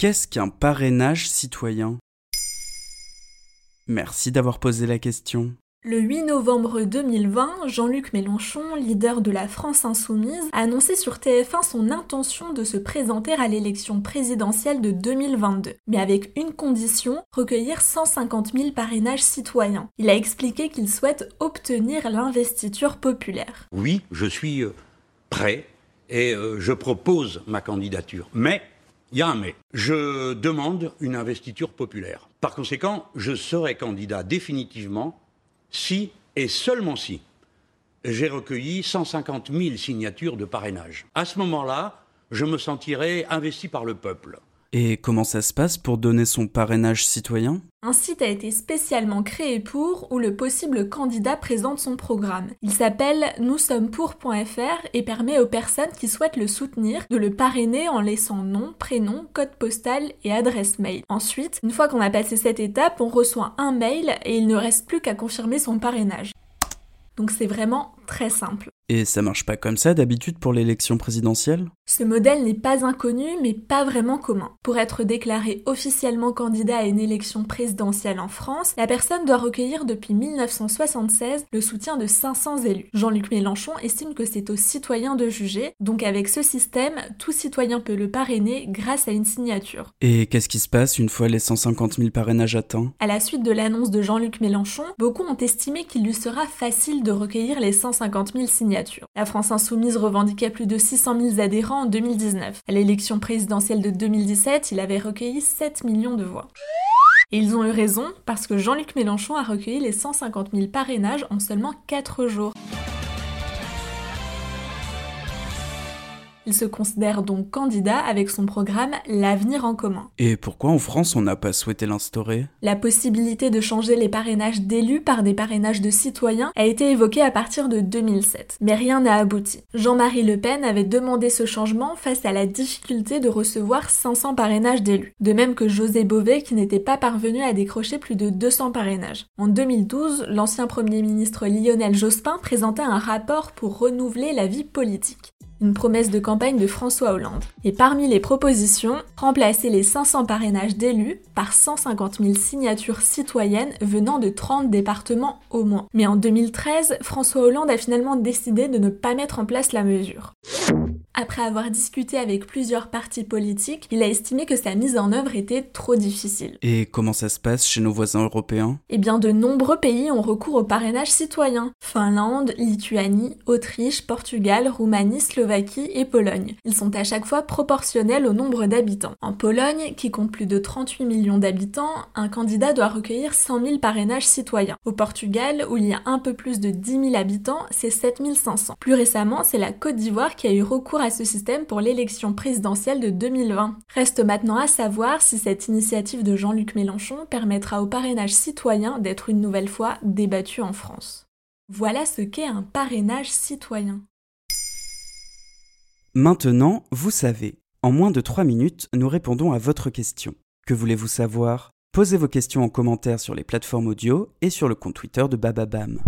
Qu'est-ce qu'un parrainage citoyen? Merci d'avoir posé la question. Le 8 novembre 2020, Jean-Luc Mélenchon, leader de la France insoumise, a annoncé sur TF1 son intention de se présenter à l'élection présidentielle de 2022, mais avec une condition, recueillir 150 000 parrainages citoyens. Il a expliqué qu'il souhaite obtenir l'investiture populaire. Oui, je suis euh, prêt et euh, je propose ma candidature. Mais, il y a un mais, je demande une investiture populaire. Par conséquent, je serai candidat définitivement si et seulement si j'ai recueilli 150 000 signatures de parrainage. À ce moment-là, je me sentirai investi par le peuple. Et comment ça se passe pour donner son parrainage citoyen? Un site a été spécialement créé pour où le possible candidat présente son programme. Il s'appelle nous sommes pour.fr et permet aux personnes qui souhaitent le soutenir de le parrainer en laissant nom, prénom, code postal et adresse mail. Ensuite, une fois qu'on a passé cette étape, on reçoit un mail et il ne reste plus qu'à confirmer son parrainage. Donc c'est vraiment très simple. Et ça marche pas comme ça d'habitude pour l'élection présidentielle? Ce modèle n'est pas inconnu, mais pas vraiment commun. Pour être déclaré officiellement candidat à une élection présidentielle en France, la personne doit recueillir depuis 1976 le soutien de 500 élus. Jean-Luc Mélenchon estime que c'est aux citoyens de juger, donc avec ce système, tout citoyen peut le parrainer grâce à une signature. Et qu'est-ce qui se passe une fois les 150 000 parrainages atteints? À la suite de l'annonce de Jean-Luc Mélenchon, beaucoup ont estimé qu'il lui sera facile de recueillir les 150 000 signatures la France insoumise revendiquait plus de 600 000 adhérents en 2019. À l'élection présidentielle de 2017, il avait recueilli 7 millions de voix. Et ils ont eu raison parce que Jean-Luc Mélenchon a recueilli les 150 000 parrainages en seulement 4 jours. Il se considère donc candidat avec son programme L'avenir en commun. Et pourquoi en France on n'a pas souhaité l'instaurer? La possibilité de changer les parrainages d'élus par des parrainages de citoyens a été évoquée à partir de 2007, mais rien n'a abouti. Jean-Marie Le Pen avait demandé ce changement face à la difficulté de recevoir 500 parrainages d'élus, de même que José Bové qui n'était pas parvenu à décrocher plus de 200 parrainages. En 2012, l'ancien Premier ministre Lionel Jospin présentait un rapport pour renouveler la vie politique une promesse de campagne de François Hollande. Et parmi les propositions, remplacer les 500 parrainages d'élus par 150 000 signatures citoyennes venant de 30 départements au moins. Mais en 2013, François Hollande a finalement décidé de ne pas mettre en place la mesure. Après avoir discuté avec plusieurs partis politiques, il a estimé que sa mise en œuvre était trop difficile. Et comment ça se passe chez nos voisins européens? Eh bien, de nombreux pays ont recours au parrainage citoyen. Finlande, Lituanie, Autriche, Portugal, Roumanie, Slovaquie et Pologne. Ils sont à chaque fois proportionnels au nombre d'habitants. En Pologne, qui compte plus de 38 millions d'habitants, un candidat doit recueillir 100 000 parrainages citoyens. Au Portugal, où il y a un peu plus de 10 000 habitants, c'est 7 500. Plus récemment, c'est la Côte d'Ivoire qui a eu recours ce système pour l'élection présidentielle de 2020. Reste maintenant à savoir si cette initiative de Jean-Luc Mélenchon permettra au parrainage citoyen d'être une nouvelle fois débattu en France. Voilà ce qu'est un parrainage citoyen. Maintenant, vous savez. En moins de 3 minutes, nous répondons à votre question. Que voulez-vous savoir? Posez vos questions en commentaire sur les plateformes audio et sur le compte Twitter de Bababam.